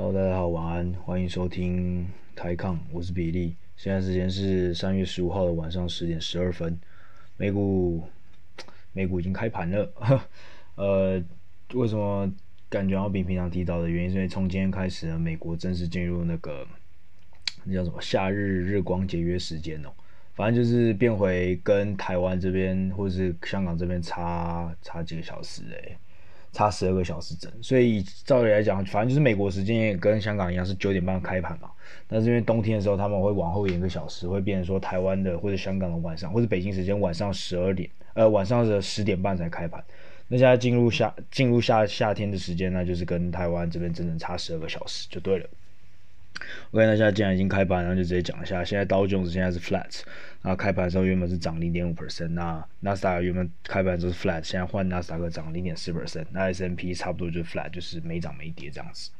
Hello，大家好，晚安，欢迎收听台抗，我是比利。现在时间是三月十五号的晚上十点十二分，美股美股已经开盘了。呃，为什么感觉要比平常提早的原因，是因为从今天开始呢，美国正式进入那个那叫什么夏日日光节约时间哦。反正就是变回跟台湾这边或者是香港这边差差几个小时诶、差十二个小时整，所以照理来讲，反正就是美国时间也跟香港一样是九点半开盘嘛。但是因为冬天的时候他们会往后延一个小时，会变成说台湾的或者香港的晚上，或者北京时间晚上十二点，呃晚上的十点半才开盘。那现在进入夏进入夏夏天的时间呢，就是跟台湾这边整整差十二个小时就对了。OK，那现在既然已经开盘，然后就直接讲一下。现在刀琼斯现在是 flat，然后开盘的时候原本是涨零点五 percent，那纳斯达克原本开盘就是 flat，现在换纳斯达克涨零点四 percent，那 S&P 差不多就是 flat，就是没涨没跌这样子。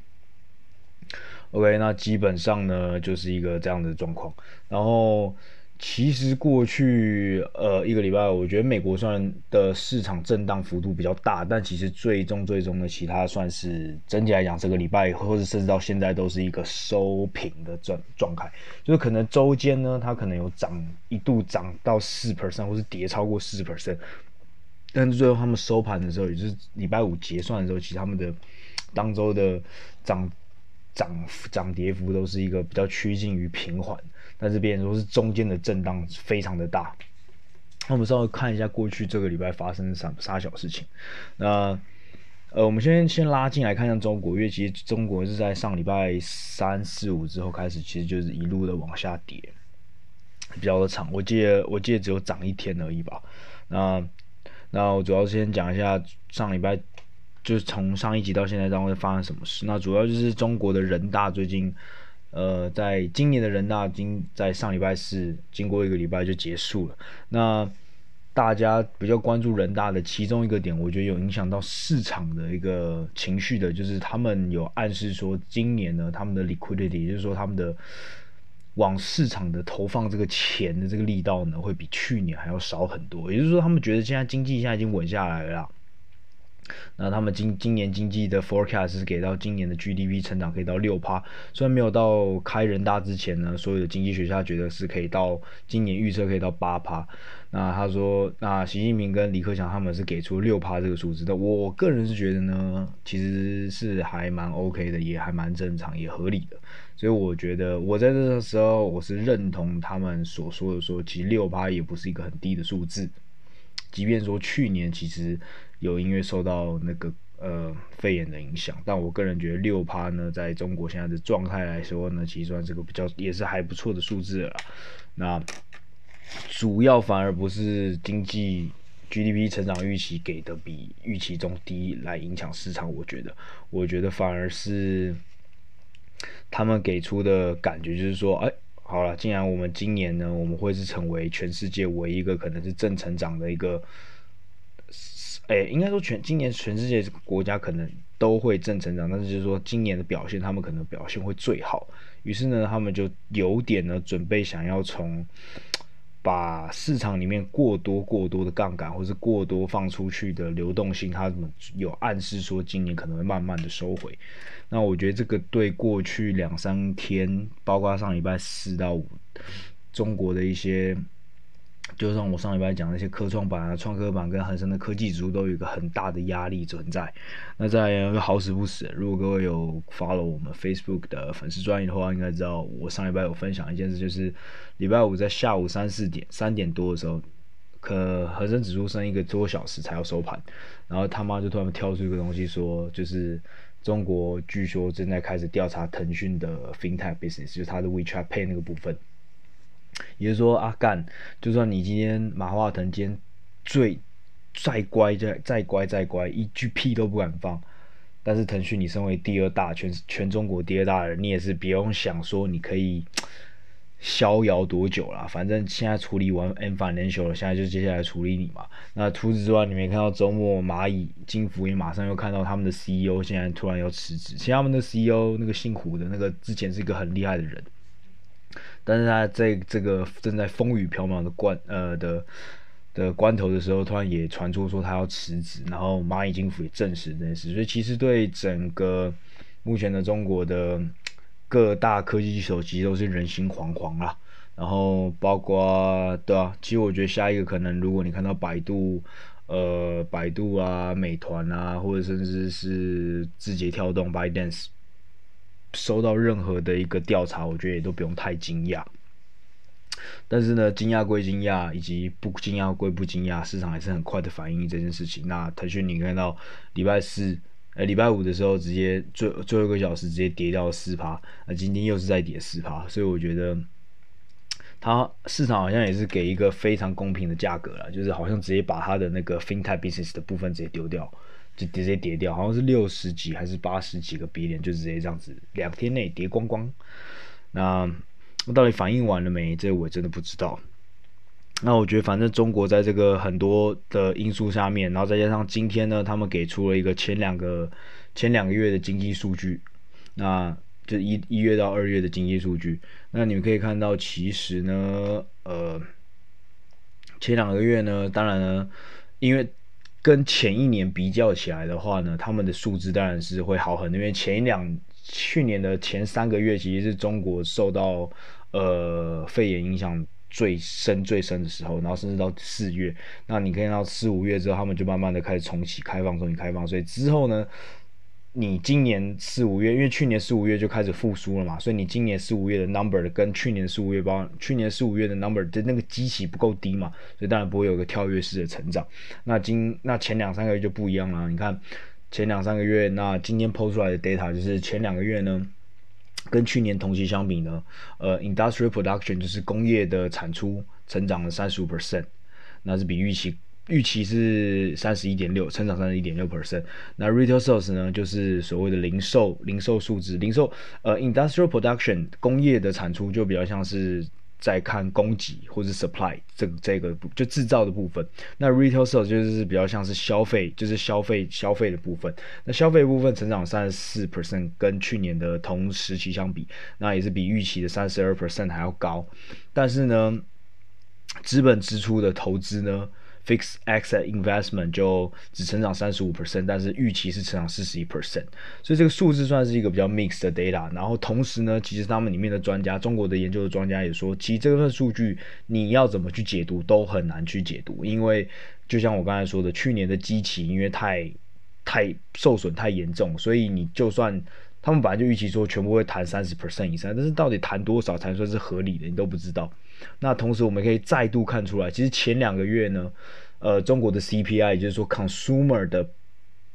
OK，那基本上呢就是一个这样的状况，然后。其实过去呃一个礼拜，我觉得美国算的市场震荡幅度比较大，但其实最终最终的其他算是整体来讲，这个礼拜或者甚至到现在都是一个收平的状状态，就是可能周间呢，它可能有涨一度涨到四 percent，或是跌超过四 percent，但是最后他们收盘的时候，也就是礼拜五结算的时候，其实他们的当周的涨涨涨跌幅都是一个比较趋近于平缓。但这边说是中间的震荡非常的大，那我们稍微看一下过去这个礼拜发生啥啥小事情。那呃，我们先先拉进来看一下中国，因为其实中国是在上礼拜三四五之后开始，其实就是一路的往下跌，比较的长。我记得我记得只有涨一天而已吧。那那我主要先讲一下上礼拜，就是从上一集到现在，当会发生什么事。那主要就是中国的人大最近。呃，在今年的人大经在上礼拜四经过一个礼拜就结束了。那大家比较关注人大的其中一个点，我觉得有影响到市场的一个情绪的，就是他们有暗示说，今年呢，他们的 liquidity，也就是说他们的往市场的投放这个钱的这个力道呢，会比去年还要少很多。也就是说，他们觉得现在经济现在已经稳下来了。那他们今今年经济的 forecast 是给到今年的 GDP 成长可以到六趴，虽然没有到开人大之前呢，所有的经济学家觉得是可以到今年预测可以到八趴。那他说，那习近平跟李克强他们是给出六趴这个数字的，我个人是觉得呢，其实是还蛮 OK 的，也还蛮正常，也合理的。所以我觉得我在这个时候我是认同他们所说的说，说其实六趴也不是一个很低的数字。即便说去年其实有因为受到那个呃肺炎的影响，但我个人觉得六趴呢，在中国现在的状态来说呢，其实算是个比较也是还不错的数字了。那主要反而不是经济 GDP 成长预期给的比预期中低来影响市场，我觉得，我觉得反而是他们给出的感觉就是说，哎。好了，既然我们今年呢，我们会是成为全世界唯一一个可能是正成长的一个，哎、应该说全今年全世界国家可能都会正成长，但是就是说今年的表现，他们可能表现会最好。于是呢，他们就有点呢准备想要从把市场里面过多过多的杠杆，或是过多放出去的流动性，他们有暗示说今年可能会慢慢的收回。那我觉得这个对过去两三天，包括上礼拜四到五，中国的一些，就像我上礼拜讲那些科创板啊、创科板跟恒生的科技指数都有一个很大的压力存在。那在好死不死，如果各位有 follow 我们 Facebook 的粉丝专页的话，应该知道我上礼拜有分享一件事，就是礼拜五在下午三四点、三点多的时候，可恒生指数剩一个多小时才要收盘，然后他妈就突然跳出一个东西说，就是。中国据说正在开始调查腾讯的 FinTech business，就是它的 WeChat Pay 那个部分。也就是说，阿、干，就算你今天马化腾今天最再乖再再乖再乖，一句屁都不敢放，但是腾讯你身为第二大全全中国第二大人，你也是别用想说你可以。逍遥多久了？反正现在处理完 Ant Financial 了，现在就接下来处理你嘛。那除此之外，你没看到周末蚂蚁金服也马上又看到他们的 CEO 现在突然要辞职。其实他们的 CEO 那个姓胡的那个之前是一个很厉害的人，但是他在这个正在风雨飘渺的关呃的的关头的时候，突然也传出说他要辞职，然后蚂蚁金服也证实这件事。所以其实对整个目前的中国的各大科技手机都是人心惶惶啊。然后包括对啊，其实我觉得下一个可能，如果你看到百度，呃，百度啊、美团啊，或者甚至是字节跳动、（ByDance），收到任何的一个调查，我觉得也都不用太惊讶。但是呢，惊讶归惊讶，以及不惊讶归不惊讶，市场还是很快的反应这件事情。那腾讯，你看到礼拜四、呃礼拜五的时候，直接最最后一个小时直接跌掉四趴，那今天又是在跌四趴，所以我觉得。它市场好像也是给一个非常公平的价格了，就是好像直接把它的那个 FinTech business 的部分直接丢掉，就直接跌掉，好像是六十几还是八十几个 b 点就直接这样子两天内跌光光。那到底反应完了没？这我真的不知道。那我觉得反正中国在这个很多的因素下面，然后再加上今天呢，他们给出了一个前两个前两个月的经济数据，那。就一一月到二月的经济数据，那你们可以看到，其实呢，呃，前两个月呢，当然呢，因为跟前一年比较起来的话呢，他们的数字当然是会好很多，因为前一两去年的前三个月，其实是中国受到呃肺炎影响最深最深的时候，然后甚至到四月，那你可以看到四五月之后，他们就慢慢的开始重启开放，重新开放，所以之后呢。你今年四五月，因为去年四五月就开始复苏了嘛，所以你今年四五月的 number 跟去年四五月包，去年四五月的 number 的那个基期不够低嘛，所以当然不会有个跳跃式的成长。那今那前两三个月就不一样了，你看前两三个月，那今天抛出来的 data 就是前两个月呢，跟去年同期相比呢，呃，industrial production 就是工业的产出成长了三十五 percent，那是比预期。预期是三十一点六，成长三十一点六 percent。那 retail sales 呢，就是所谓的零售零售数字，零售呃 industrial production 工业的产出就比较像是在看供给或者 supply 这个这个就制造的部分。那 retail sales 就是比较像是消费，就是消费消费的部分。那消费部分成长三十四 percent，跟去年的同时期相比，那也是比预期的三十二 percent 还要高。但是呢，资本支出的投资呢？Fixed asset investment 就只成长三十五 percent，但是预期是成长四十一 percent，所以这个数字算是一个比较 mixed 的 data。然后同时呢，其实他们里面的专家，中国的研究的专家也说，其实这份数据你要怎么去解读都很难去解读，因为就像我刚才说的，去年的基期因为太太受损太严重，所以你就算他们本来就预期说全部会弹三十 percent 以上，但是到底弹多少才算是合理的，你都不知道。那同时，我们可以再度看出来，其实前两个月呢，呃，中国的 CPI，也就是说 Consumer 的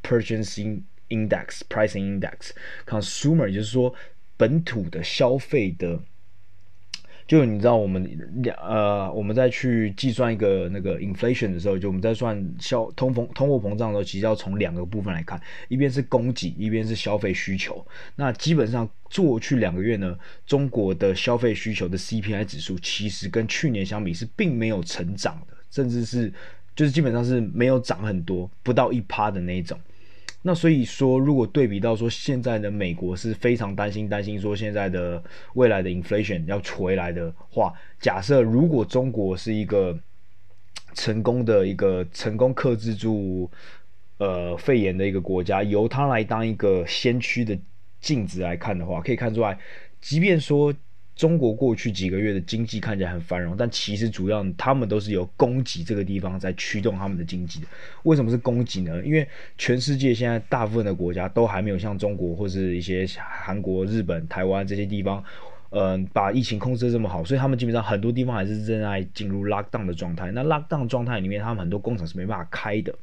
Purchasing Index、Pricing Index，Consumer 就是说本土的消费的。就你知道，我们两呃，我们在去计算一个那个 inflation 的时候，就我们在算消通膨通货膨胀的时候，其实要从两个部分来看，一边是供给，一边是消费需求。那基本上过去两个月呢，中国的消费需求的 CPI 指数其实跟去年相比是并没有成长的，甚至是就是基本上是没有涨很多，不到一趴的那一种。那所以说，如果对比到说现在的美国是非常担心担心说现在的未来的 inflation 要回来的话，假设如果中国是一个成功的一个成功克制住呃肺炎的一个国家，由它来当一个先驱的镜子来看的话，可以看出来，即便说。中国过去几个月的经济看起来很繁荣，但其实主要他们都是由供给这个地方在驱动他们的经济的。为什么是供给呢？因为全世界现在大部分的国家都还没有像中国或是一些韩国、日本、台湾这些地方，嗯、把疫情控制的这么好，所以他们基本上很多地方还是正在进入 lockdown 的状态。那 lockdown 状态里面，他们很多工厂是没办法开的，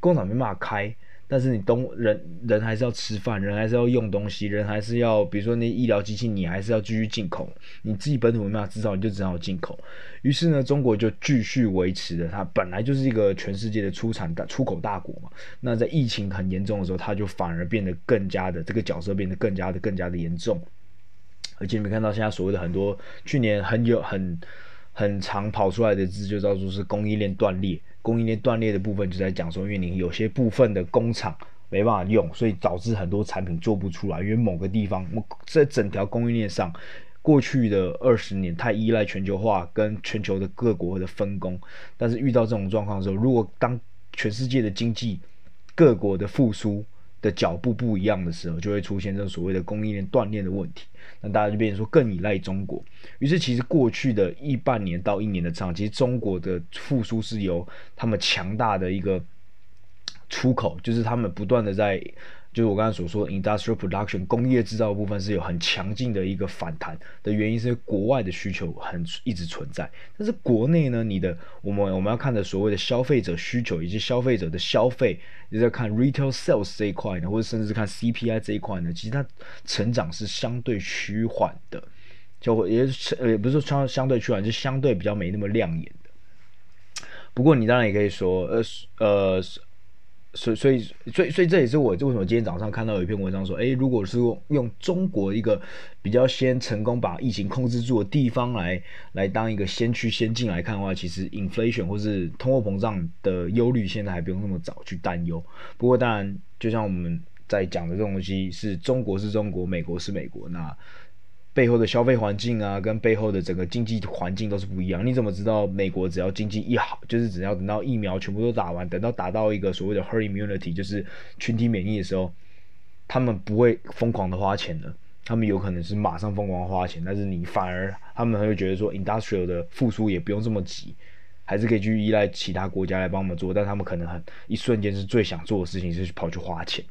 工厂没办法开。但是你东人人还是要吃饭，人还是要用东西，人还是要，比如说那医疗机器，你还是要继续进口。你自己本土没办法制造，你就只好进口。于是呢，中国就继续维持着它本来就是一个全世界的出产大出口大国嘛。那在疫情很严重的时候，它就反而变得更加的这个角色变得更加的更加的严重。而且你们看到现在所谓的很多去年很有很很常跑出来的字，就叫做是供应链断裂。供应链断裂的部分就在讲说，因为你有些部分的工厂没办法用，所以导致很多产品做不出来。因为某个地方，在整条供应链上，过去的二十年太依赖全球化跟全球的各国的分工。但是遇到这种状况的时候，如果当全世界的经济各国的复苏的脚步不一样的时候，就会出现这种所谓的供应链断裂的问题。那大家就变成说更依赖中国。于是其实过去的一半年到一年的这样，其实中国的复苏是由他们强大的一个出口，就是他们不断的在。就是我刚才所说 industrial production 工业制造部分是有很强劲的一个反弹的原因，是国外的需求很一直存在，但是国内呢，你的我们我们要看的所谓的消费者需求以及消费者的消费，你在看 retail sales 这一块呢，或者甚至是看 CPI 这一块呢，其实它成长是相对趋缓的，就也是呃也不是说相相对趋缓，就相对比较没那么亮眼。不过你当然也可以说，呃呃。所以，所以，所以，所以这也是我为什么今天早上看到有一篇文章说，诶，如果是用用中国一个比较先成功把疫情控制住的地方来来当一个先驱先进来看的话，其实 inflation 或是通货膨胀的忧虑现在还不用那么早去担忧。不过，当然，就像我们在讲的这种东西，是中国是中国，美国是美国，那。背后的消费环境啊，跟背后的整个经济环境都是不一样。你怎么知道美国只要经济一好，就是只要等到疫苗全部都打完，等到达到一个所谓的 herd immunity，就是群体免疫的时候，他们不会疯狂的花钱的。他们有可能是马上疯狂花钱，但是你反而他们会觉得说，industrial 的复苏也不用这么急，还是可以去依赖其他国家来帮我们做。但他们可能很一瞬间是最想做的事情是去跑去花钱，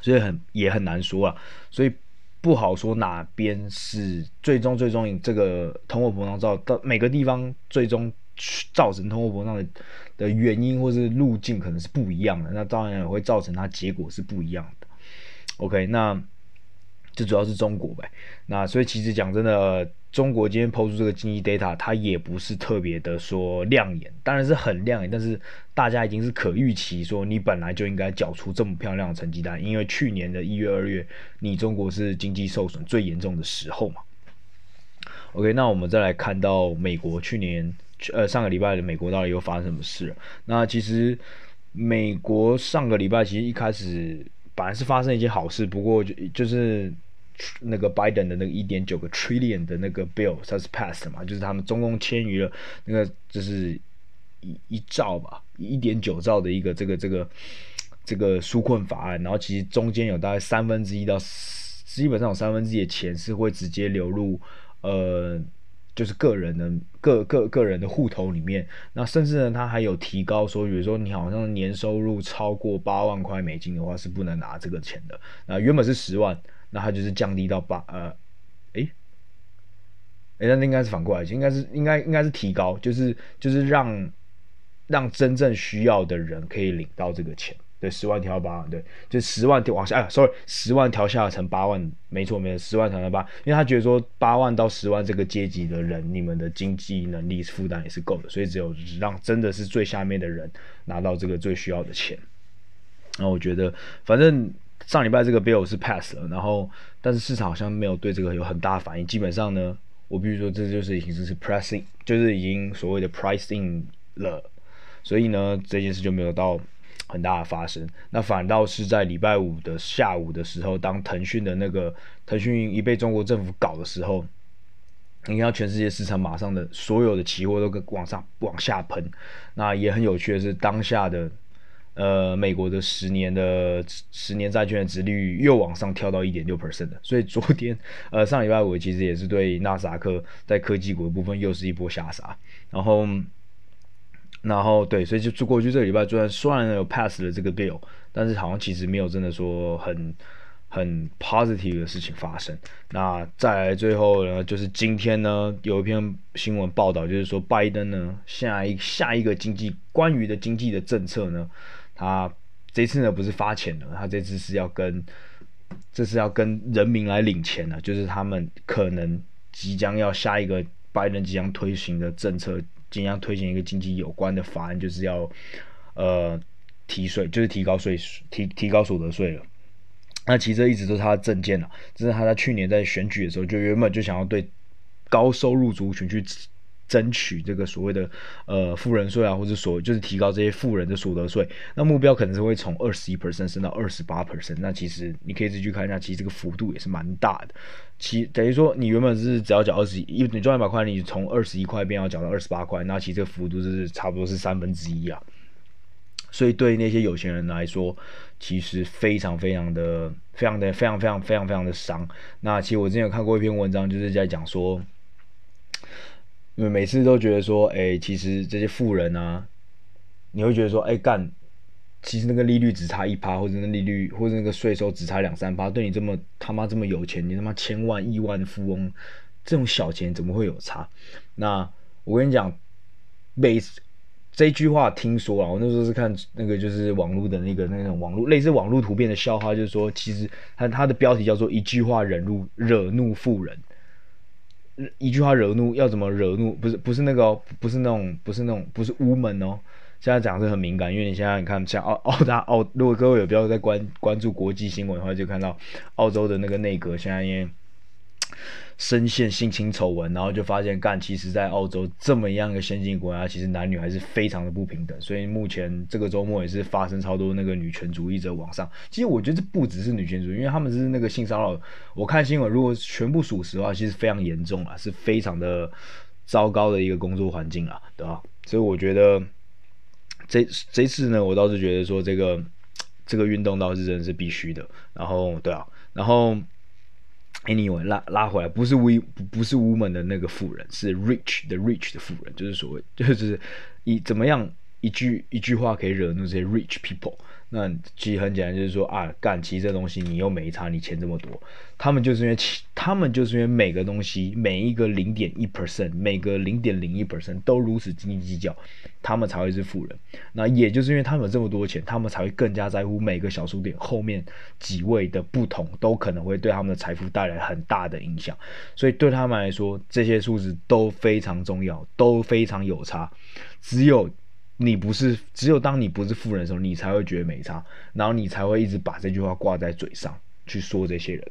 所以很也很难说啊。所以。不好说哪边是最终最终这个通货膨胀造到每个地方最终造成通货膨胀的的原因或是路径可能是不一样的，那当然也会造成它结果是不一样的。OK，那这主要是中国呗。那所以其实讲真的。中国今天抛出这个经济 data，它也不是特别的说亮眼，当然是很亮眼，但是大家已经是可预期说你本来就应该缴出这么漂亮的成绩单，因为去年的一月、二月，你中国是经济受损最严重的时候嘛。OK，那我们再来看到美国去年，呃，上个礼拜的美国到底又发生什么事？那其实美国上个礼拜其实一开始本来是发生一件好事，不过就就是。那个拜登的那个一点九个 trillion 的那个 bill，它是 passed 嘛，就是他们总共签约了那个就是一一兆吧，一点九兆的一个这个这个这个纾困法案，然后其实中间有大概三分之一到基本上有三分之一的钱是会直接流入呃就是个人的个个个人的户头里面，那甚至呢他还有提高说，比如说你好像年收入超过八万块美金的话是不能拿这个钱的，那原本是十万。那它就是降低到八呃，诶，诶，那应该是反过来，应该是应该应该是提高，就是就是让让真正需要的人可以领到这个钱，对，十万调到八万，对，就十万调往下，哎，sorry，十万调下成八万，没错没错，十万调到八，因为他觉得说八万到十万这个阶级的人，你们的经济能力负担也是够的，所以只有让真的是最下面的人拿到这个最需要的钱。那我觉得反正。上礼拜这个 bill 是 pass 了，然后但是市场好像没有对这个有很大反应。基本上呢，我必须说这就是已经是 pricing，就是已经所谓的 pricing 了。所以呢，这件事就没有到很大的发生。那反倒是在礼拜五的下午的时候，当腾讯的那个腾讯一被中国政府搞的时候，你看全世界市场马上的所有的期货都跟往上往下喷。那也很有趣的是，当下的。呃，美国的十年的十年债券的殖率又往上跳到一点六 percent，所以昨天呃上礼拜五其实也是对纳斯达克在科技股的部分又是一波下杀，然后然后对，所以就过去这个礼拜虽然虽然有 pass 了这个 bill，但是好像其实没有真的说很很 positive 的事情发生。那再来最后呢，就是今天呢有一篇新闻报道，就是说拜登呢下一下一个经济关于的经济的政策呢。他这次呢不是发钱了，他这次是要跟，这是要跟人民来领钱的，就是他们可能即将要下一个拜登即将推行的政策，即将推行一个经济有关的法案，就是要呃提税，就是提高税，提提高所得税了。那其实这一直都是他的政见了，这是他在去年在选举的时候就原本就想要对高收入族群去。争取这个所谓的呃富人税啊，或者所就是提高这些富人的所得税，那目标可能是会从二十一 percent 升到二十八 percent。那其实你可以自己去看一下，其实这个幅度也是蛮大的。其等于说你原本是只要缴二十一，你赚一百块，你从二十一块变要缴到二十八块，那其实这个幅度就是差不多是三分之一啊。所以对那些有钱人来说，其实非常非常的、非常的、非常非常非常非常的伤。那其实我之前有看过一篇文章，就是在讲说，因为每次都觉得说，哎，其实这些富人啊，你会觉得说，哎干，其实那个利率只差一趴，或者那利率或者那个税收只差两三趴，对你这么他妈这么有钱，你他妈千万亿万富翁，这种小钱怎么会有差？那我跟你讲，每。这句话听说啊，我那时候是看那个就是网络的那个那种网络类似网络图片的笑话，就是说其实他他的标题叫做一句话惹怒惹怒富人，一句话惹怒要怎么惹怒？不是不是那个、不是那种不是那种不是 woman 哦，现在讲是很敏感，因为你现在你看像澳澳大澳，如果各位有比较在关关注国际新闻的话，就看到澳洲的那个内阁现在因为。深陷性侵丑闻，然后就发现干，其实，在澳洲这么样一个先进国家，其实男女还是非常的不平等。所以目前这个周末也是发生超多那个女权主义者往上。其实我觉得这不只是女权主义，因为他们是那个性骚扰。我看新闻，如果全部属实的话，其实非常严重啊，是非常的糟糕的一个工作环境啊，对吧？所以我觉得这这次呢，我倒是觉得说这个这个运动倒是真的是必须的。然后，对啊，然后。Anyway，拉拉回来，不是 we 不是 woman 的那个富人，是 rich 的 rich 的富人，就是所谓就是一怎么样一句一句话可以惹怒这些 rich people。那其实很简单，就是说啊，干，其实这东西你又没差，你钱这么多，他们就是因为他们就是因为每个东西每一个零点一 percent，每个零点零一 percent 都如此斤斤计较，他们才会是富人。那也就是因为他们有这么多钱，他们才会更加在乎每个小数点后面几位的不同，都可能会对他们的财富带来很大的影响。所以对他们来说，这些数字都非常重要，都非常有差。只有。你不是，只有当你不是富人的时候，你才会觉得没差，然后你才会一直把这句话挂在嘴上去说这些人。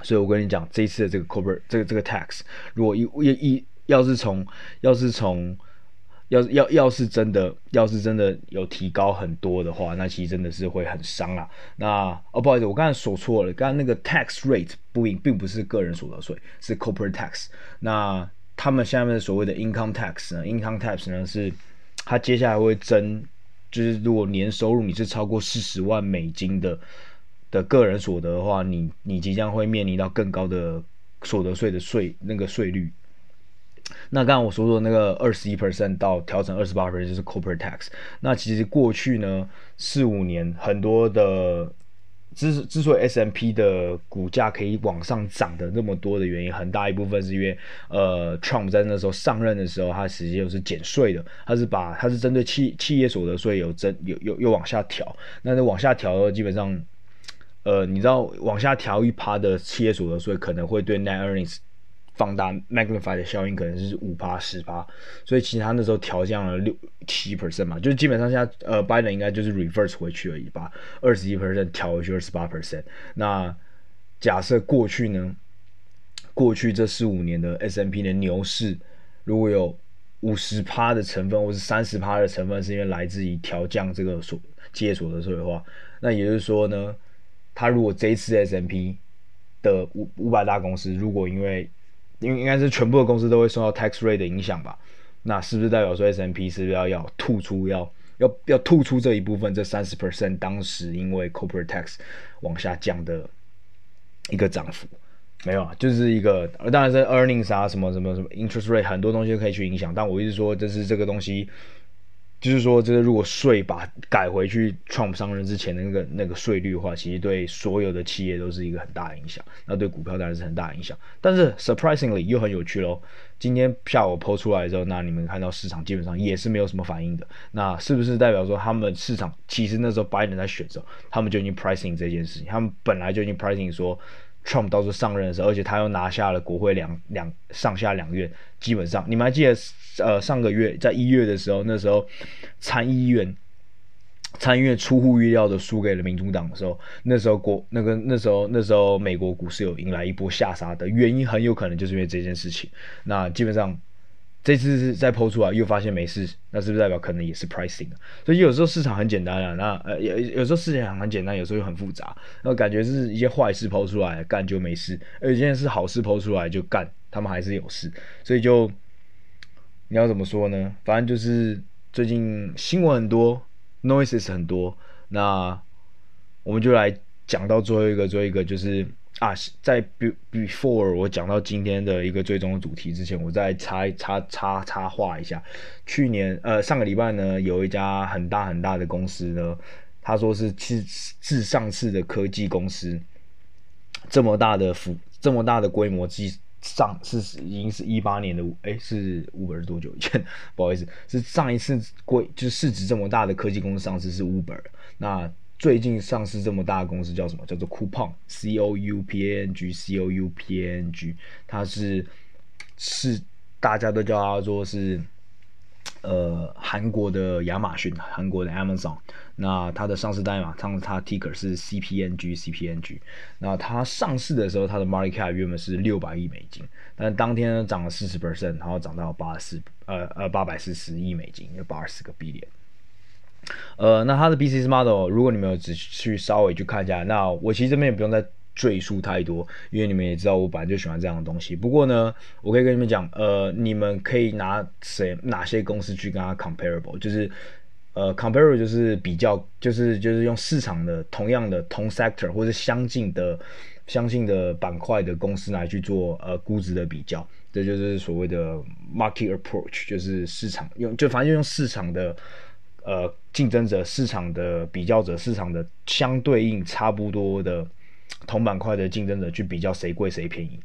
所以我跟你讲，这一次的这个 corporate 这个这个 tax，如果一一一要是从要是从要要要是真的要是真的有提高很多的话，那其实真的是会很伤啊。那哦，不好意思，我刚才说错了，刚刚那个 tax rate 不应并不是个人所得税，是 corporate tax。那他们下面所谓的 income tax 呢？income tax 呢是。他接下来会增，就是如果年收入你是超过四十万美金的的个人所得的话，你你即将会面临到更高的所得税的税那个税率。那刚刚我说说那个二十一 percent 到调成二十八 percent 就是 corporate tax。那其实过去呢四五年很多的。之之所以 S M P 的股价可以往上涨的那么多的原因，很大一部分是因为，呃，Trump 在那时候上任的时候，他实际又是减税的，他是把他是针对企企业所得税有增有有有往下调，那那往下调，基本上，呃，你知道往下调一趴的企业所得税可能会对 Net Earnings。放大 magnify 的效应可能是五趴十趴，所以其实他那时候调降了六七 percent 嘛，就是基本上现在呃，Biden 应该就是 reverse 回去而已，把二十一 percent 调回去二十八 percent。那假设过去呢，过去这四五年的 S M P 的牛市，如果有五十趴的成分或是三十趴的成分是因为来自于调降这个所企业所得税的话，那也就是说呢，他如果这一次 S M P 的五五百大公司如果因为应应该是全部的公司都会受到 tax rate 的影响吧？那是不是代表说 S M P 是不要要吐出要要要吐出这一部分这三十 percent 当时因为 corporate tax 往下降的一个涨幅？没有啊，就是一个当然是 earnings 啊什么什么什么 interest rate 很多东西可以去影响，但我一直说这是这个东西。就是说，这个如果税把改回去 Trump 上任之前的那个那个税率的话，其实对所有的企业都是一个很大的影响。那对股票当然是很大的影响。但是 surprisingly 又很有趣喽。今天下午抛出来之后，那你们看到市场基本上也是没有什么反应的。那是不是代表说他们市场其实那时候拜登在选的时候，他们就已经 pricing 这件事情，他们本来就已经 pricing 说。Trump 到时候上任的时候，而且他又拿下了国会两两上下两院，基本上你们还记得，呃，上个月在一月的时候，那时候参议院参议院出乎预料的输给了民主党的时候，那时候国那个那时候那时候美国股市有迎来一波下杀的原因，很有可能就是因为这件事情。那基本上。这次是再抛出来又发现没事，那是不是代表可能也是 pricing？所以有时候市场很简单啊，那呃有有时候市场很简单，有时候又很复杂。那感觉是一些坏事抛出来干就没事，而有些是好事抛出来就干，他们还是有事。所以就你要怎么说呢？反正就是最近新闻很多，noises 很多。那我们就来讲到最后一个，最后一个就是啊，在 be before 我讲到今天的一个最终的主题之前，我再插插插插话一下。去年呃上个礼拜呢，有一家很大很大的公司呢，他说是是自上市的科技公司，这么大的幅这么大的规模，即上是已经是一八年的哎是 Uber 是多久以前？不好意思，是上一次规就是市值这么大的科技公司上市是 Uber，那。最近上市这么大的公司叫什么？叫做 Coupang，C O U P A N G，C O U P A N G，它是是大家都叫它做是呃韩国的亚马逊，韩国的 Amazon。那它的上市代码，它它 ticker 是 C P N G，C P N G。那它上市的时候，它的 market cap 原本是六百亿美金，但当天呢涨了四十 percent，然后涨到八十呃呃八百四十亿美金，有八十个 billion。呃，那它的 basis model，如果你们有只去稍微去看一下，那我其实这边也不用再赘述太多，因为你们也知道我本来就喜欢这样的东西。不过呢，我可以跟你们讲，呃，你们可以拿谁哪些公司去跟它 comparable，就是呃 comparable 就是比较，就是就是用市场的同样的同 sector 或者相近的相近的板块的公司来去做呃估值的比较，这就是所谓的 market approach，就是市场用就反正就用市场的。呃，竞争者、市场的比较者、市场的相对应差不多的同板块的竞争者去比较谁贵谁便宜，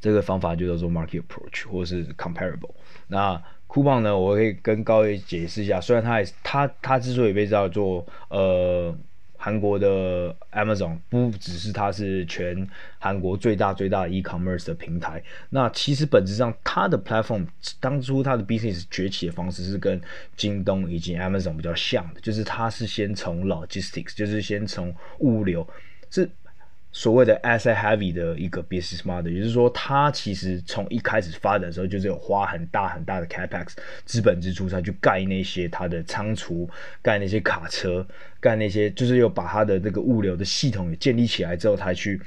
这个方法就叫做 market approach 或是 comparable。那 coupon 呢，我可以跟各位解释一下，虽然它也它它之所以被叫做呃。韩国的 Amazon 不只是它是全韩国最大最大的 e-commerce 的平台，那其实本质上它的 platform 当初它的 business 崛起的方式是跟京东以及 Amazon 比较像的，就是它是先从 logistics，就是先从物流是。所谓的 asset heavy 的一个 business model，也就是说，它其实从一开始发展的时候，就是有花很大很大的 capex 资本支出，才去盖那些它的仓储，盖那些卡车，盖那些，就是有把它的这个物流的系统也建立起来之后，才去，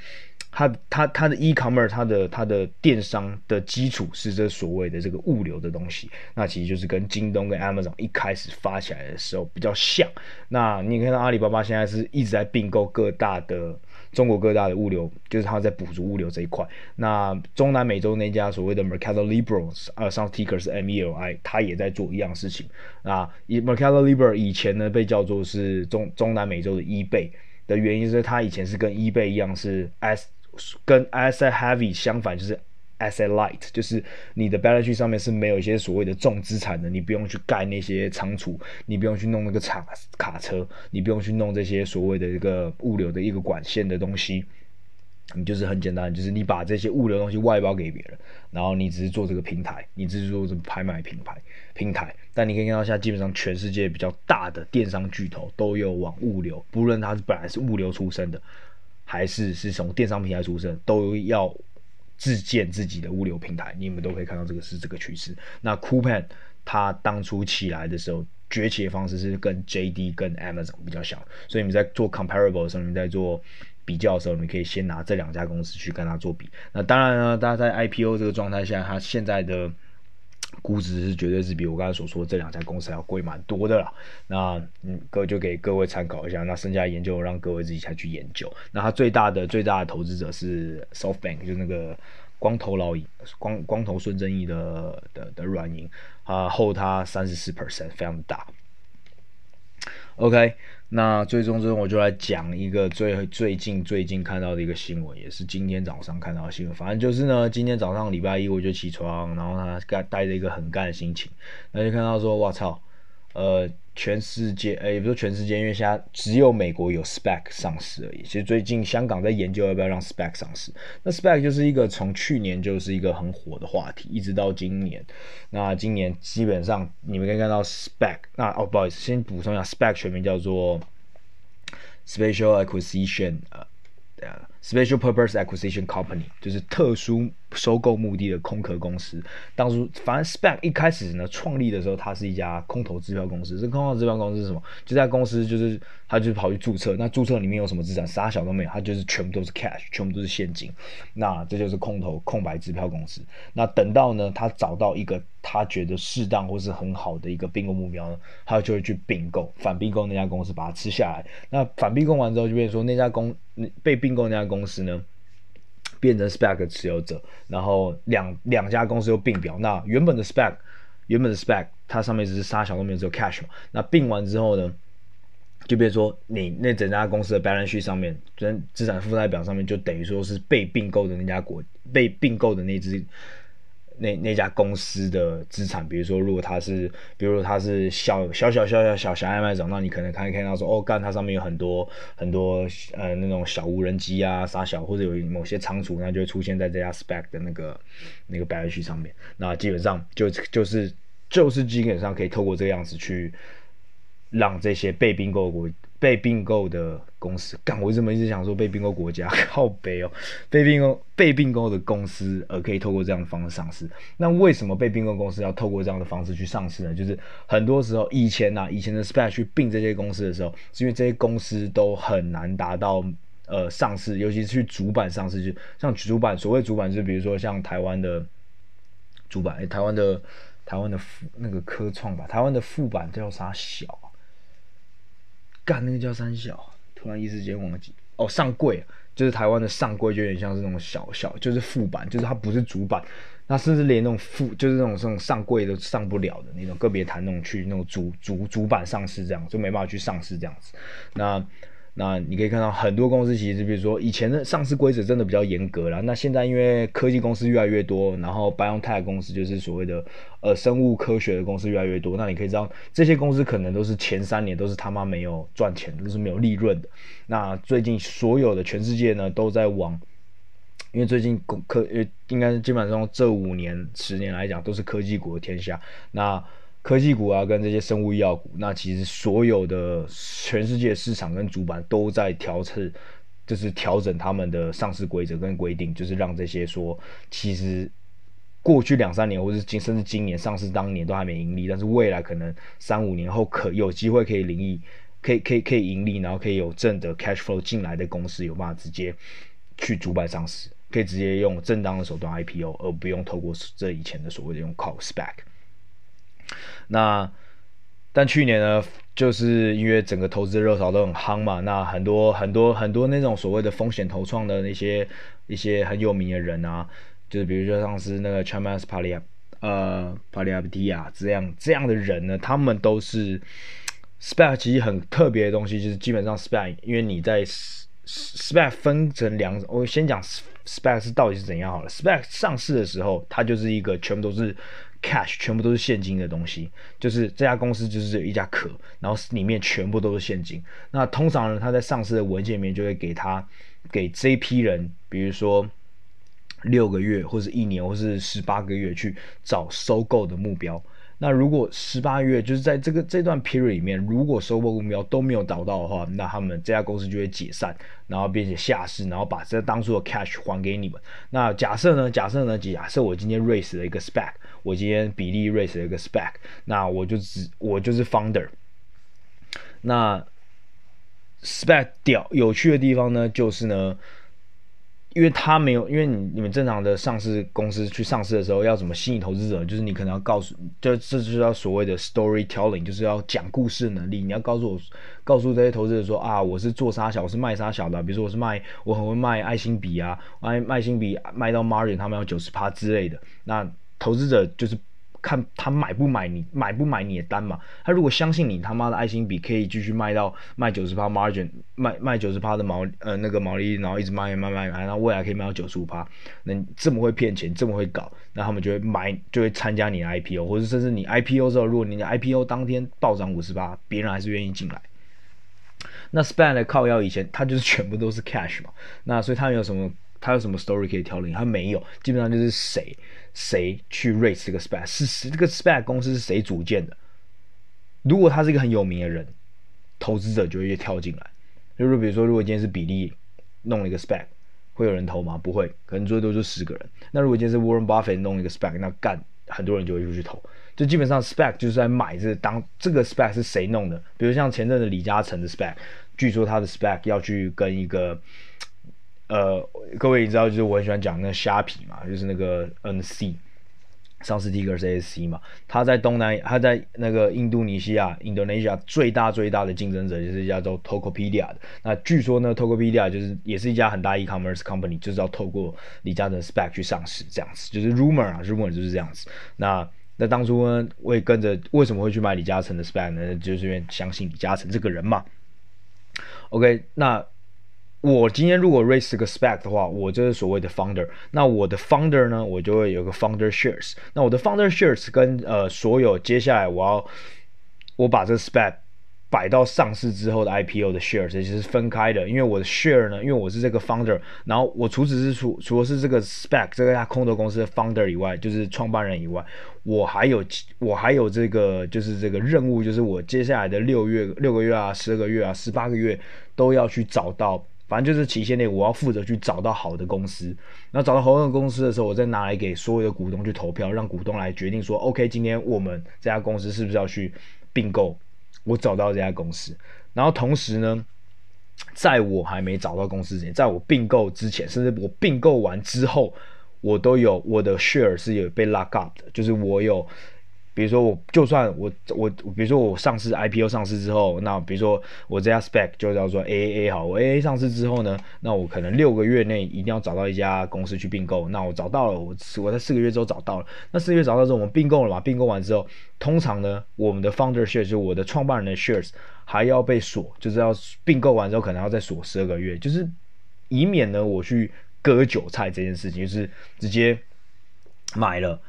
它它它的 e-commerce，它的它的电商的基础是这所谓的这个物流的东西，那其实就是跟京东跟 Amazon 一开始发起来的时候比较像。那你看到阿里巴巴现在是一直在并购各大的。中国各大的物流，就是他在补足物流这一块。那中南美洲那家所谓的 Mercado Libre，呃，上 ticker 是 MELI，他也在做一样事情。那，以 Mercado Libre 以前呢被叫做是中中南美洲的 eBay 的原因是它以前是跟 eBay 一样是 S 跟 as Heavy 相反，就是。Asset light 就是你的 balance sheet 上面是没有一些所谓的重资产的，你不用去盖那些仓储，你不用去弄那个卡卡车，你不用去弄这些所谓的一个物流的一个管线的东西，你就是很简单，就是你把这些物流东西外包给别人，然后你只是做这个平台，你只是做这个拍卖品牌平台。但你可以看到，现在基本上全世界比较大的电商巨头都有往物流，不论他是本来是物流出身的，还是是从电商平台出身，都要。自建自己的物流平台，你们都可以看到这个是这个趋势。那 Coupang 它当初起来的时候，崛起的方式是跟 JD 跟 Amazon 比较像，所以你们在做 comparable 的时候，你们在做比较的时候，你可以先拿这两家公司去跟它做比。那当然呢，大家在 IPO 这个状态下，它现在的。估值是绝对是比我刚才所说的这两家公司要贵蛮多的啦。那嗯，各就给各位参考一下。那剩下的研究让各位自己下去研究。那它最大的最大的投资者是 SoftBank，就是那个光头老光光头孙正义的的的软银啊，后他三十四 percent，非常大。OK。那最终最终我就来讲一个最最近最近看到的一个新闻，也是今天早上看到的新闻。反正就是呢，今天早上礼拜一我就起床，然后呢带带着一个很干的心情，那就看到说，哇操！呃，全世界，呃，也不是全世界，因为现在只有美国有 SPAC 上市而已。其实最近香港在研究要不要让 SPAC 上市。那 SPAC 就是一个从去年就是一个很火的话题，一直到今年。那今年基本上你们可以看到 SPAC，那哦，不好意思，先补充一下，SPAC 全名叫做 Special Acquisition，呃，呃，Special Purpose Acquisition Company，就是特殊收购目的的空壳公司。当初反正 Spec 一开始呢创立的时候，它是一家空头支票公司。这空头支票公司是什么？这家公司就是他就是跑去注册，那注册里面有什么资产？啥小都没有，它就是全部都是 cash，全部都是现金。那这就是空头空白支票公司。那等到呢，他找到一个他觉得适当或是很好的一个并购目标呢，他就会去并购，反并购那家公司，把它吃下来。那反并购完之后，就变成说那家公被并购那家公司呢，变成 SPAC 持有者，然后两两家公司又并表。那原本的 SPAC，原本的 SPAC，它上面只是杀小都没有，只有 cash 嘛。那并完之后呢，就变成说你那整家公司的 balance sheet 上面，资资产负债表上面，就等于说是被并购的那家国被并购的那只。那那家公司的资产，比如说，如果它是，比如说它是小小小小小小小爱卖场，那你可能可以看到说，哦，干它上面有很多很多呃那种小无人机啊，啥小或者有某些仓储，那就会出现在这家 spec 的那个那个 battery 上面。那基本上就就是就是基本上可以透过这个样子去让这些被并购国。被并购的公司，干，我怎么一直想说被并购国家，靠北哦，被并购被并购的公司，而可以透过这样的方式上市。那为什么被并购公司要透过这样的方式去上市呢？就是很多时候以前呐、啊，以前的 SPAC 去并这些公司的时候，是因为这些公司都很难达到呃上市，尤其是去主板上市，就像主板，所谓主板，就比如说像台湾的主板，台湾的台湾的那个科创吧，台湾的副板叫啥小？干那个叫三小，突然一时间忘记哦。上柜就是台湾的上柜，就有点像是那种小小，就是副板，就是它不是主板，那甚至连那种副，就是那种这种上柜都上不了的那种，个别谈那种去那种主主主板上市这样，就没办法去上市这样子。那。那你可以看到很多公司，其实比如说以前的上市规则真的比较严格了。那现在因为科技公司越来越多，然后 biotech 公司就是所谓的呃生物科学的公司越来越多，那你可以知道这些公司可能都是前三年都是他妈没有赚钱，都是没有利润的。那最近所有的全世界呢都在往，因为最近科呃应该基本上这五年十年来讲都是科技股的天下。那科技股啊，跟这些生物医药股，那其实所有的全世界市场跟主板都在调整，就是调整他们的上市规则跟规定，就是让这些说，其实过去两三年或者今甚至今年上市当年都还没盈利，但是未来可能三五年后可有机会可以盈利，可以可以可以盈利，然后可以有正的 cash flow 进来的公司，有办法直接去主板上市，可以直接用正当的手段 IPO，而不用透过这以前的所谓的用靠 SPAC。那，但去年呢，就是因为整个投资热潮都很夯嘛，那很多很多很多那种所谓的风险投创的那些一些很有名的人啊，就是比如说像是那个 Chamath Palihapitiya 呃 Palihapitiya 这样这样的人呢，他们都是 SPAC 其实很特别的东西，就是基本上 SPAC，因为你在 SPAC 分成两种，我先讲 SPAC 是到底是怎样好了，SPAC 上市的时候，它就是一个全部都是。Cash 全部都是现金的东西，就是这家公司就是有一家壳，然后里面全部都是现金。那通常呢，他在上市的文件里面就会给他给这批人，比如说六个月，或者一年，或是十八个月去找收购的目标。那如果十八月就是在这个这段 period 里面，如果收购目标都没有达到的话，那他们这家公司就会解散，然后并且下市，然后把这当初的 cash 还给你们。那假设呢？假设呢？假设我今天 raise 了一个 spec，我今天比利 raise 了一个 spec，那我就只我就是 founder。那 spec 屌有趣的地方呢，就是呢。因为他没有，因为你你们正常的上市公司去上市的时候，要怎么吸引投资者？就是你可能要告诉，就这就是要所谓的 storytelling，就是要讲故事能力。你要告诉我，告诉这些投资者说啊，我是做啥小，我是卖啥小的。比如说我是卖，我很会卖爱心笔啊，卖爱心笔卖到 margin，他们要九十趴之类的。那投资者就是。看他买不买你买不买你的单嘛？他如果相信你他妈的爱心笔可以继续卖到卖九十趴 margin，卖卖九十趴的毛呃那个毛利，然后一直卖卖卖卖，然后未来可以卖到九十五趴，那这么会骗钱，这么会搞，那他们就会买，就会参加你的 IPO，或者甚至你 IPO 之后，如果你的 IPO 当天暴涨五十趴，别人还是愿意进来。那 SPAN 的靠腰以前他就是全部都是 cash 嘛，那所以他有什么他有什么 story 可以挑零？他没有，基本上就是谁。谁去 raise 这个 spec 是这个 spec 公司是谁组建的？如果他是一个很有名的人，投资者就会跳进来。就是比如说，如果今天是比利弄了一个 spec，会有人投吗？不会，可能最多就十个人。那如果今天是 Warren Buffett 弄一个 spec，那干很多人就会出去投。就基本上 spec 就是在买这当这个 spec 是谁弄的？比如像前阵子李嘉诚的 spec，据说他的 spec 要去跟一个呃，各位你知道，就是我很喜欢讲那个虾皮嘛，就是那个 NC。上市 Ticker 是 ASC 嘛，他在东南，他在那个印度尼西亚 Indonesia 最大最大的竞争者就是一家叫 Tokopedia 的。那据说呢，Tokopedia 就是也是一家很大 e-commerce company，就是要透过李嘉诚 SPAC 去上市这样子，就是 rumor 啊，rumor 就是这样子。那那当初呢，我也跟着为什么会去买李嘉诚的 SPAC 呢？就是因为相信李嘉诚这个人嘛。OK，那。我今天如果 raise 个 spec 的话，我就是所谓的 founder。那我的 founder 呢，我就会有个 founder shares。那我的 founder shares 跟呃所有接下来我要我把这个 SPAC 摆到上市之后的 IPO 的 shares 其实是分开的。因为我的 share 呢，因为我是这个 founder，然后我除此之除除了是这个 spec 这个家空投公司的 founder 以外，就是创办人以外，我还有我还有这个就是这个任务，就是我接下来的六月六个月啊，十二个月啊，十八个月都要去找到。反正就是期限内，我要负责去找到好的公司。那找到好的公司的时候，我再拿来给所有的股东去投票，让股东来决定说，OK，今天我们这家公司是不是要去并购？我找到这家公司，然后同时呢，在我还没找到公司之前，在我并购之前，甚至我并购完之后，我都有我的 share 是有被 lock up 的，就是我有。比如说我就算我我比如说我上市 IPO 上市之后，那比如说我这家 spec 就叫做 AAA 好，我 AA 上市之后呢，那我可能六个月内一定要找到一家公司去并购。那我找到了，我我在四个月之后找到了。那四个月找到之后，我们并购了嘛？并购完之后，通常呢，我们的 founder shares 就是我的创办人的 shares 还要被锁，就是要并购完之后可能要再锁十二个月，就是以免呢我去割韭菜这件事情，就是直接买了。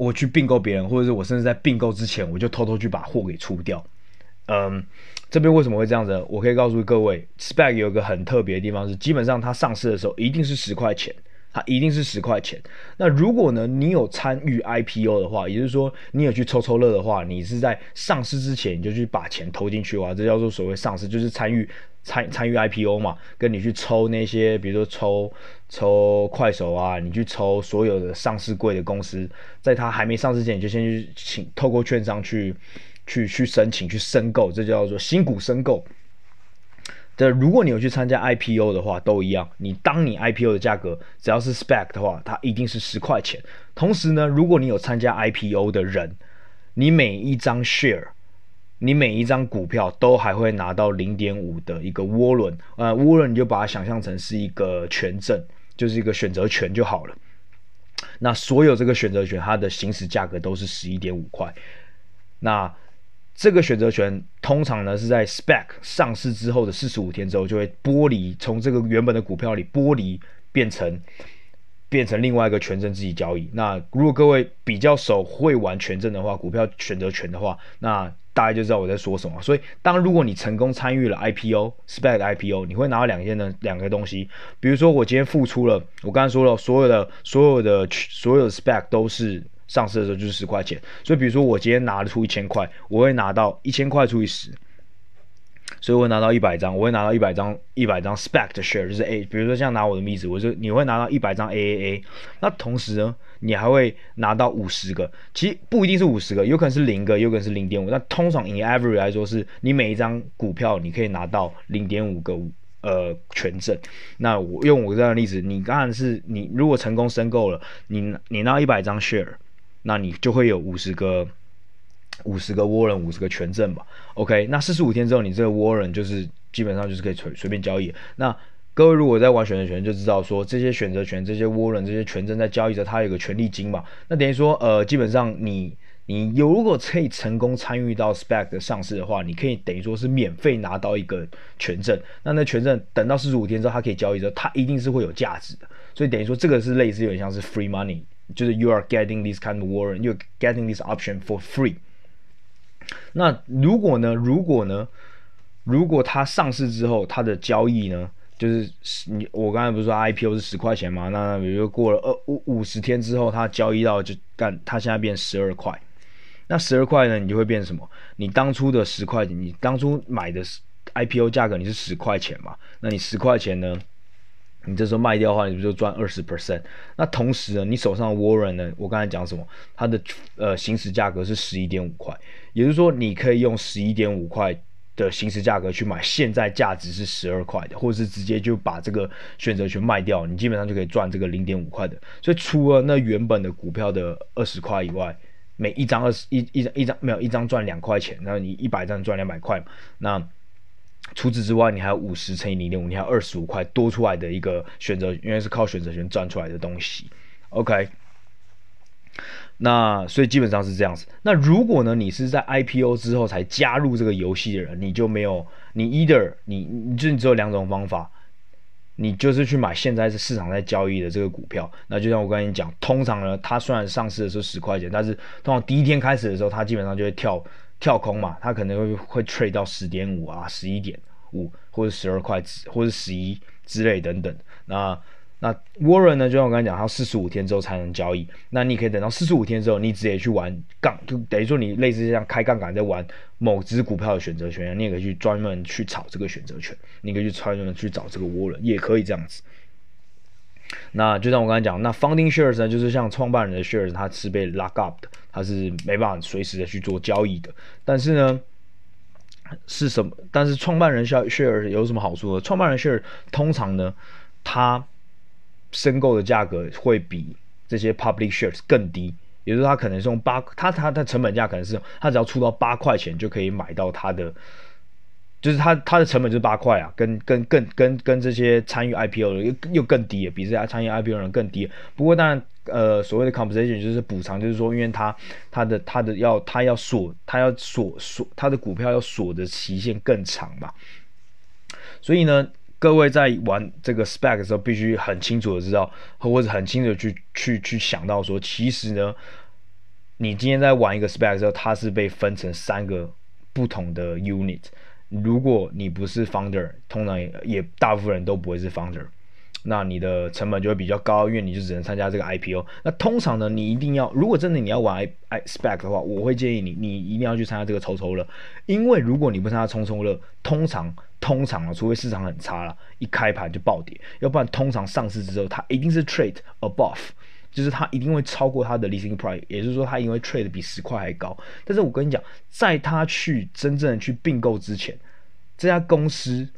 我去并购别人，或者是我甚至在并购之前，我就偷偷去把货给出掉。嗯，这边为什么会这样子？我可以告诉各位，SPAC 有一个很特别的地方是，基本上它上市的时候一定是十块钱，它一定是十块钱。那如果呢，你有参与 IPO 的话，也就是说你有去抽抽乐的话，你是在上市之前你就去把钱投进去的话，这叫做所谓上市，就是参与。参参与 IPO 嘛，跟你去抽那些，比如说抽抽快手啊，你去抽所有的上市贵的公司，在它还没上市前，你就先去请透过券商去去去申请去申购，这叫做新股申购。的，如果你有去参加 IPO 的话，都一样。你当你 IPO 的价格只要是 spec 的话，它一定是十块钱。同时呢，如果你有参加 IPO 的人，你每一张 share。你每一张股票都还会拿到零点五的一个涡轮，呃，涡轮你就把它想象成是一个权证，就是一个选择权就好了。那所有这个选择权它的行使价格都是十一点五块。那这个选择权通常呢是在 spec 上市之后的四十五天之后就会剥离，从这个原本的股票里剥离，变成变成另外一个权证自己交易。那如果各位比较熟会玩权证的话，股票选择权的话，那大家就知道我在说什么，所以当如果你成功参与了 IPO SPAC IPO，你会拿到两件的两个东西，比如说我今天付出了，我刚才说了所有的所有的所有的 SPAC 都是上市的时候就是十块钱，所以比如说我今天拿得出一千块，我会拿到一千块除以十。所以我会拿到一百张，我会拿到一百张一百张 spec 的 share，就是 A，比如说像拿我的例子，我就你会拿到一百张 AAA，那同时呢，你还会拿到五十个，其实不一定是五十个，有可能是零个，有可能是零点五，那通常以 average 来说，是你每一张股票你可以拿到零点五个呃权证。那我用我这样的例子，你当然是你如果成功申购了，你你拿一百张 share，那你就会有五十个。五十个 warrant，五十个权证吧。OK，那四十五天之后，你这个 warrant 就是基本上就是可以随随便交易。那各位如果在玩选择权，就知道说这些选择权、这些 warrant、这些权证在交易着，它有个权利金嘛。那等于说，呃，基本上你你有如果可以成功参与到 SPAC 的上市的话，你可以等于说是免费拿到一个权证。那那权证等到四十五天之后，它可以交易着，它一定是会有价值的。所以等于说，这个是类似有点像是 free money，就是 you are getting this kind of warrant，you getting this option for free。那如果呢？如果呢？如果它上市之后，它的交易呢，就是你我刚才不是说 IPO 是十块钱吗？那比如过了二五五十天之后，它交易到就干，它现在变十二块。那十二块呢，你就会变什么？你当初的十块钱，你当初买的 IPO 价格你是十块钱嘛？那你十块钱呢？你这时候卖掉的话，你不就赚二十 percent？那同时呢，你手上的 warrant 呢，我刚才讲什么？它的呃行使价格是十一点五块，也就是说，你可以用十一点五块的行使价格去买现在价值是十二块的，或者是直接就把这个选择权卖掉，你基本上就可以赚这个零点五块的。所以除了那原本的股票的二十块以外，每一张二十一一张一张没有一张赚两块钱，然后你一百张赚两百块？那除此之外，你还有五十乘以零点五，你还有二十五块多出来的一个选择，因为是靠选择权赚出来的东西。OK，那所以基本上是这样子。那如果呢，你是在 IPO 之后才加入这个游戏的人，你就没有，你 either 你你就你只有两种方法，你就是去买现在是市场在交易的这个股票。那就像我跟你讲，通常呢，它虽然上市的时候十块钱，但是通常第一天开始的时候，它基本上就会跳。跳空嘛，它可能会会 trade 到十点五啊，十一点五或者十二块或者十一之类等等。那那 Warren 呢，就像我刚才讲，它四十五天之后才能交易。那你可以等到四十五天之后，你直接去玩杠，就等于说你类似像开杠杆在玩某只股票的选择权，你也可以去专门去炒这个选择权，你可以去专门去找这个 Warren，也可以这样子。那就像我刚才讲，那 founding shares 呢，就是像创办人的 shares，它是被 lock up 的，它是没办法随时的去做交易的。但是呢，是什么？但是创办人 share share 有什么好处呢？创办人 share 通常呢，它申购的价格会比这些 public shares 更低，也就是说，它可能是用八，它它的成本价可能是，它只要出到八块钱就可以买到它的。就是它它的成本就是八块啊，跟跟跟跟跟这些参与 IPO 的又又更低，比这些参与 IPO 的人更低。不过当然，呃，所谓的 compensation 就是补偿，就是说，因为它它的它的要它要锁它要锁锁它的股票要锁的期限更长嘛。所以呢，各位在玩这个 spec 的时候，必须很清楚的知道，或者很清楚的去去去想到说，其实呢，你今天在玩一个 spec 的时候，它是被分成三个不同的 unit。如果你不是 founder，通常也，也大部分人都不会是 founder，那你的成本就会比较高，因为你就只能参加这个 IPO。那通常呢，你一定要，如果真的你要玩 I I spec 的话，我会建议你，你一定要去参加这个抽抽乐，因为如果你不参加抽抽乐，通常通常啊，除非市场很差了，一开盘就暴跌，要不然通常上市之后，它一定是 trade above。就是它一定会超过它的 listing price，也就是说它因为 trade 比十块还高。但是我跟你讲，在它去真正的去并购之前，这家公司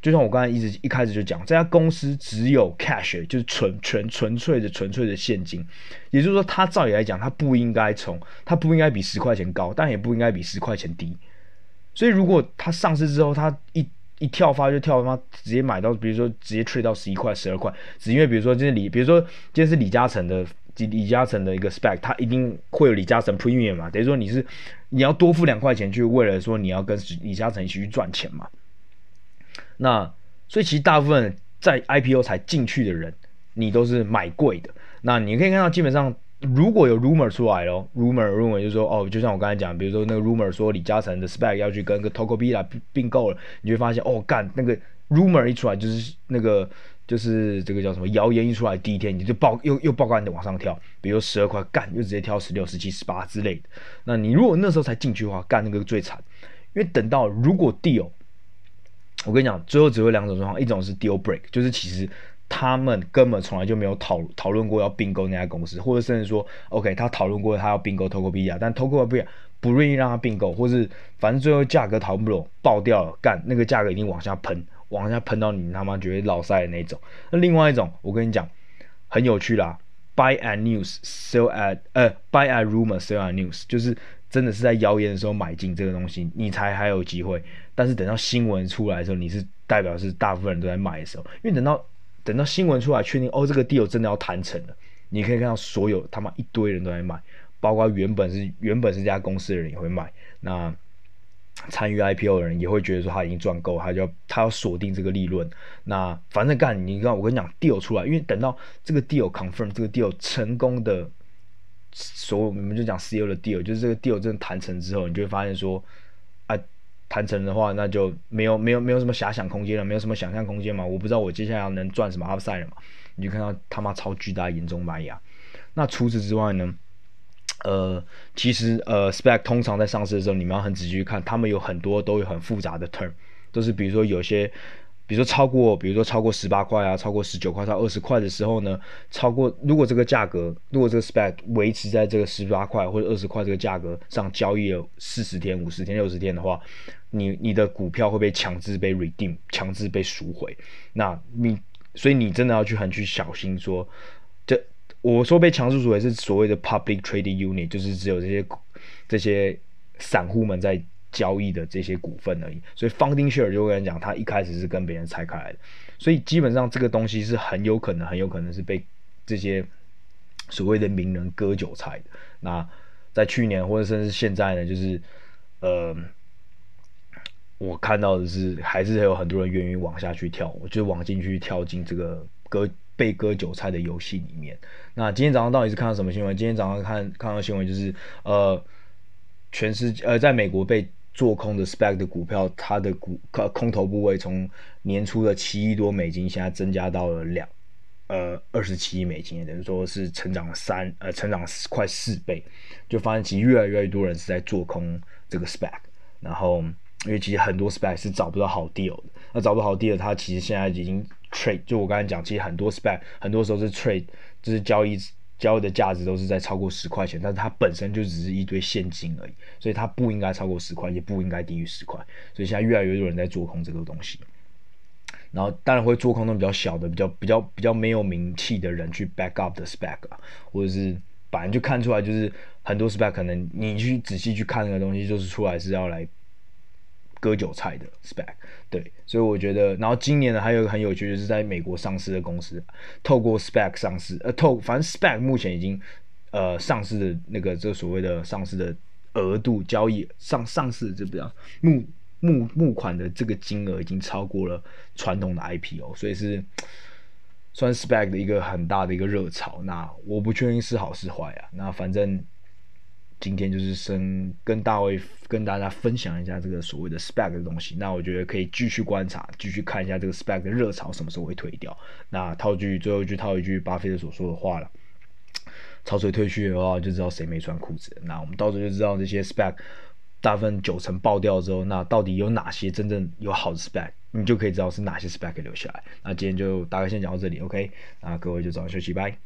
就像我刚才一直一开始就讲，这家公司只有 cash，就是纯纯纯粹的纯粹的现金。也就是说，它照理来讲，它不应该从，它不应该比十块钱高，但也不应该比十块钱低。所以如果它上市之后，它一一跳发就跳发，直接买到，比如说直接吹到十一块、十二块，只因为比如说今天李，比如说今天是李嘉诚的，李嘉诚的一个 spec，他一定会有李嘉诚 Premium 嘛，等于说你是你要多付两块钱，就为了说你要跟李嘉诚一起去赚钱嘛。那所以其实大部分在 IPO 才进去的人，你都是买贵的。那你可以看到基本上。如果有 rumor 出来咯 rumor rumor 就是说，哦，就像我刚才讲，比如说那个 rumor 说李嘉诚的 spec 要去跟个 Tokopedia 并购了，你就会发现，哦，干那个 rumor 一出来，就是那个就是这个叫什么谣言一出来，第一天你就爆又又爆干的往上跳，比如十二块干又直接跳十六、十七、十八之类的。那你如果那时候才进去的话，干那个最惨，因为等到如果 deal，我跟你讲，最后只会两种状况，一种是 deal break，就是其实。他们根本从来就没有讨讨论过要并购那家公司，或者甚至说，OK，他讨论过他要并购 Tokopedia，但 Tokopedia 不愿意让他并购，或是反正最后价格讨不拢，爆掉了，干那个价格一定往下喷，往下喷到你他妈觉得老塞的那种。那另外一种，我跟你讲，很有趣啦，buy at news，sell at 呃，buy at rumor，sell at news，就是真的是在谣言的时候买进这个东西，你才还有机会。但是等到新闻出来的时候，你是代表是大部分人都在买的时候，因为等到。等到新闻出来，确定哦，这个 deal 真的要谈成了，你可以看到所有他妈一堆人都在买，包括原本是原本是这家公司的人也会买。那参与 IPO 的人也会觉得说他已经赚够，他就要他要锁定这个利润。那反正干，你看我跟你讲，deal 出来，因为等到这个 deal confirm，这个 deal 成功的，所有我们就讲 CEO 的 deal，就是这个 deal 真的谈成之后，你就会发现说。谈成的话，那就没有没有没有什么遐想空间了，没有什么想象空间嘛。我不知道我接下来能赚什么 upside 了嘛。你就看到他妈超巨大严重买压。那除此之外呢？呃，其实呃，spec 通常在上市的时候，你们要很仔细去看，他们有很多都有很复杂的 term，都是比如说有些比如说超过，比如说超过十八块啊，超过十九块到二十块的时候呢，超过如果这个价格，如果这个 SPAC 维持在这个十八块或者二十块这个价格上交易了四十天、五十天、六十天的话，你你的股票会被强制被 redeem，强制被赎回。那你所以你真的要去很去小心说，这我说被强制赎回是所谓的 public trading unit，就是只有这些这些散户们在。交易的这些股份而已，所以 founding share 就跟人讲，他一开始是跟别人拆开来的，所以基本上这个东西是很有可能，很有可能是被这些所谓的名人割韭菜的。那在去年或者甚至现在呢，就是呃，我看到的是还是有很多人愿意往下去跳，我就往进去跳进这个割被割韭菜的游戏里面。那今天早上到底是看到什么新闻？今天早上看看到新闻就是呃，全世界呃，在美国被做空的 SPAC 的股票，它的股空头部位从年初的七亿多美金，现在增加到了两呃二十七亿美金，等于说是成长了三呃成长快四倍，就发现其实越来越多人是在做空这个 SPAC，然后因为其实很多 SPAC 是找不到好 deal 的，那找不到好 deal，它其实现在已经 trade，就我刚才讲，其实很多 SPAC 很多时候是 trade，就是交易。交易的价值都是在超过十块钱，但是它本身就只是一堆现金而已，所以它不应该超过十块，也不应该低于十块。所以现在越来越多人在做空这个东西，然后当然会做空那种比较小的、比较比较比较没有名气的人去 back up 的 spec，啊，或者是反正就看出来就是很多 spec 可能你去仔细去看那个东西，就是出来是要来。割韭菜的 spec，对，所以我觉得，然后今年呢，还有一个很有趣，就是在美国上市的公司，透过 spec 上市，呃，透，反正 spec 目前已经，呃，上市的那个这所谓的上市的额度交易上上市这比较募募募款的这个金额已经超过了传统的 IPO，所以是算 spec 的一个很大的一个热潮。那我不确定是好是坏啊，那反正。今天就是先跟大卫跟大家分享一下这个所谓的 spec 的东西。那我觉得可以继续观察，继续看一下这个 spec 的热潮什么时候会退掉。那套句最后一句套一句巴菲特所说的话了：潮水退去的话，就知道谁没穿裤子。那我们到时候就知道这些 spec 大部分九成爆掉之后，那到底有哪些真正有好的 spec，你就可以知道是哪些 spec 留下来。那今天就大概先讲到这里，OK？那各位就早点休息，拜。